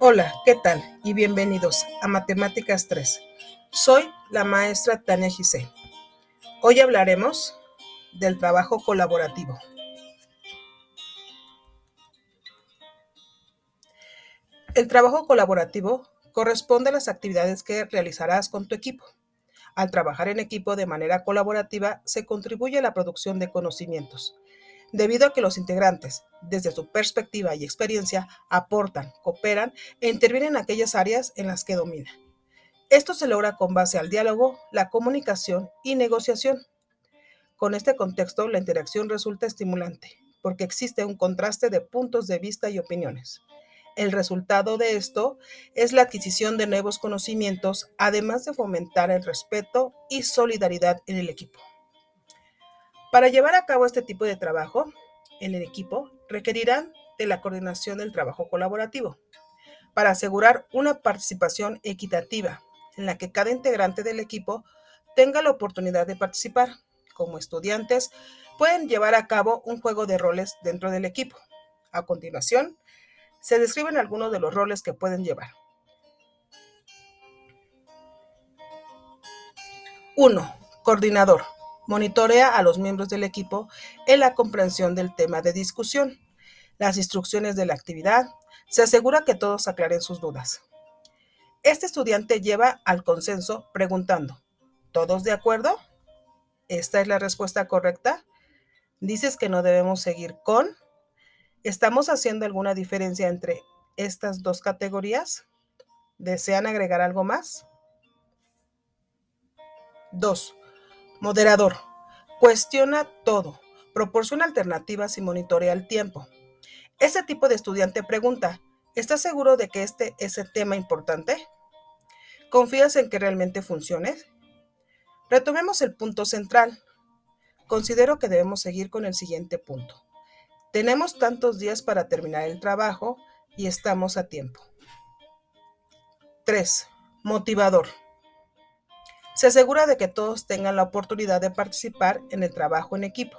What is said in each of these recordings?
Hola, ¿qué tal? Y bienvenidos a Matemáticas 3. Soy la maestra Tania Gise. Hoy hablaremos del trabajo colaborativo. El trabajo colaborativo corresponde a las actividades que realizarás con tu equipo. Al trabajar en equipo de manera colaborativa se contribuye a la producción de conocimientos, debido a que los integrantes, desde su perspectiva y experiencia, aportan, cooperan e intervienen en aquellas áreas en las que dominan. Esto se logra con base al diálogo, la comunicación y negociación. Con este contexto, la interacción resulta estimulante, porque existe un contraste de puntos de vista y opiniones. El resultado de esto es la adquisición de nuevos conocimientos, además de fomentar el respeto y solidaridad en el equipo. Para llevar a cabo este tipo de trabajo en el equipo, requerirán de la coordinación del trabajo colaborativo para asegurar una participación equitativa en la que cada integrante del equipo tenga la oportunidad de participar. Como estudiantes, pueden llevar a cabo un juego de roles dentro del equipo. A continuación, se describen algunos de los roles que pueden llevar. 1. Coordinador monitorea a los miembros del equipo en la comprensión del tema de discusión, las instrucciones de la actividad, se asegura que todos aclaren sus dudas. Este estudiante lleva al consenso preguntando, ¿todos de acuerdo? ¿Esta es la respuesta correcta? ¿Dices que no debemos seguir con? ¿Estamos haciendo alguna diferencia entre estas dos categorías? ¿Desean agregar algo más? 2. Moderador. Cuestiona todo. Proporciona alternativas y monitorea el tiempo. Este tipo de estudiante pregunta, ¿estás seguro de que este es el tema importante? ¿Confías en que realmente funcione? Retomemos el punto central. Considero que debemos seguir con el siguiente punto. Tenemos tantos días para terminar el trabajo y estamos a tiempo. 3. Motivador se asegura de que todos tengan la oportunidad de participar en el trabajo en equipo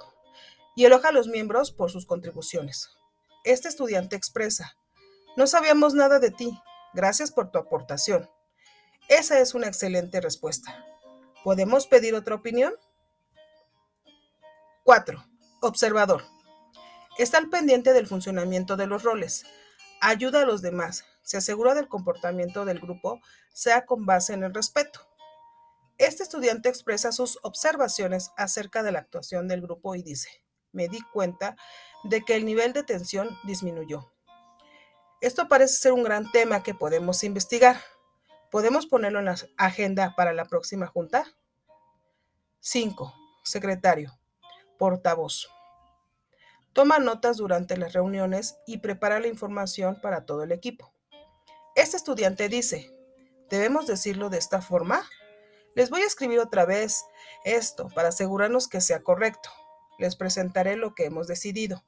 y eloja a los miembros por sus contribuciones. Este estudiante expresa, no sabíamos nada de ti, gracias por tu aportación. Esa es una excelente respuesta. ¿Podemos pedir otra opinión? 4. Observador. Está al pendiente del funcionamiento de los roles. Ayuda a los demás. Se asegura del comportamiento del grupo, sea con base en el respeto. Este estudiante expresa sus observaciones acerca de la actuación del grupo y dice, me di cuenta de que el nivel de tensión disminuyó. Esto parece ser un gran tema que podemos investigar. ¿Podemos ponerlo en la agenda para la próxima junta? 5. Secretario. Portavoz. Toma notas durante las reuniones y prepara la información para todo el equipo. Este estudiante dice, ¿debemos decirlo de esta forma? Les voy a escribir otra vez esto para asegurarnos que sea correcto. Les presentaré lo que hemos decidido.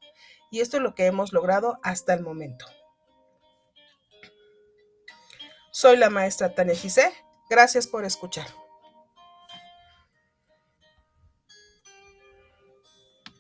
Y esto es lo que hemos logrado hasta el momento. Soy la maestra Tania Gise. Gracias por escuchar.